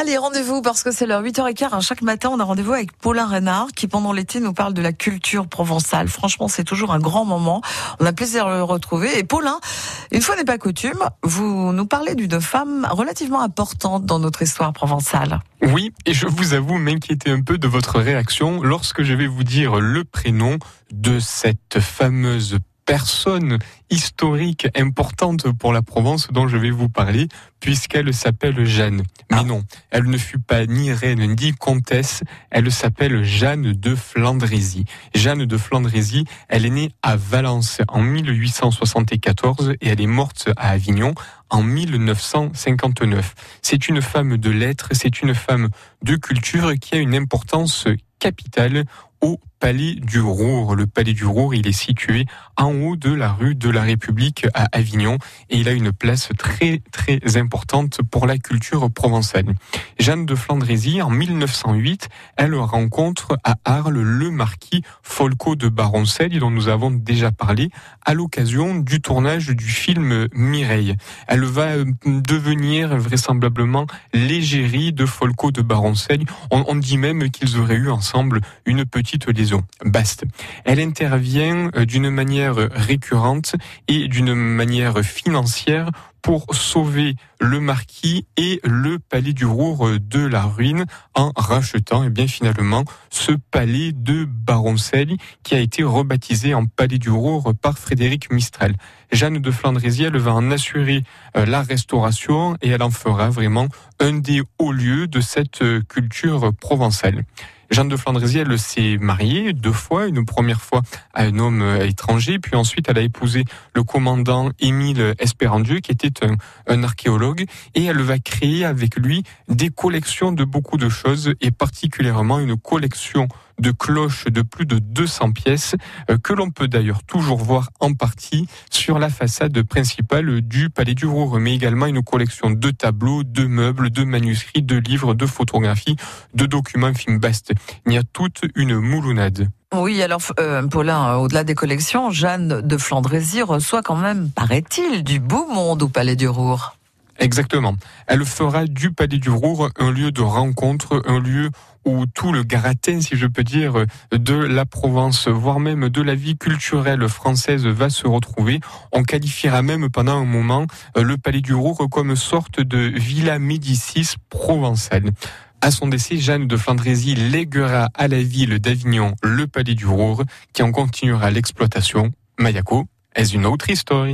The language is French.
Allez, rendez-vous parce que c'est l'heure 8h15. Hein. Chaque matin, on a rendez-vous avec Paulin Renard qui, pendant l'été, nous parle de la culture provençale. Franchement, c'est toujours un grand moment. On a plaisir de le retrouver. Et Paulin, une fois n'est pas coutume, vous nous parlez d'une femme relativement importante dans notre histoire provençale. Oui, et je vous avoue m'inquiéter un peu de votre réaction lorsque je vais vous dire le prénom de cette fameuse personne historique importante pour la Provence dont je vais vous parler, puisqu'elle s'appelle Jeanne. Mais ah. non, elle ne fut pas ni reine ni comtesse, elle s'appelle Jeanne de Flandrésie. Jeanne de Flandrésie, elle est née à Valence en 1874 et elle est morte à Avignon en 1959. C'est une femme de lettres, c'est une femme de culture qui a une importance capitale au Palais du Roure. Le Palais du Roure, il est situé en haut de la rue de la République à Avignon et il a une place très très importante pour la culture provençale. Jeanne de Flandrésie, en 1908, elle rencontre à Arles le marquis Folco de Baroncelle dont nous avons déjà parlé à l'occasion du tournage du film Mireille. Elle va euh, devenir vraisemblablement l'égérie de Folco de Baroncelle. On, on dit même qu'ils auraient eu ensemble une petite Baste. Elle intervient euh, d'une manière récurrente et d'une manière financière pour sauver le marquis et le palais du Roure de la ruine en rachetant et eh bien finalement ce palais de Baroncelle qui a été rebaptisé en palais du Roure par Frédéric Mistral. Jeanne de Flandrésie, va en assurer euh, la restauration et elle en fera vraiment un des hauts lieux de cette euh, culture provençale. Jeanne de Flandrésie, s'est mariée deux fois, une première fois à un homme euh, étranger, puis ensuite elle a épousé le commandant Émile Espérandieu, qui était un archéologue, et elle va créer avec lui des collections de beaucoup de choses, et particulièrement une collection de cloches de plus de 200 pièces euh, que l'on peut d'ailleurs toujours voir en partie sur la façade principale du Palais du Roure, mais également une collection de tableaux, de meubles, de manuscrits, de livres, de photographies, de documents film Bast. Il y a toute une moulounade. Oui, alors euh, Paulin, euh, au-delà des collections, Jeanne de Flandrésie reçoit quand même, paraît-il, du beau monde au Palais du Roure. Exactement. Elle fera du Palais du Roure un lieu de rencontre, un lieu où tout le gratin, si je peux dire, de la Provence, voire même de la vie culturelle française va se retrouver. On qualifiera même pendant un moment euh, le Palais du Roure comme sorte de Villa Médicis provençale. À son décès, Jeanne de Flandrésie léguera à la ville d'Avignon le Palais du Roure, qui en continuera l'exploitation. Mayako est une autre histoire.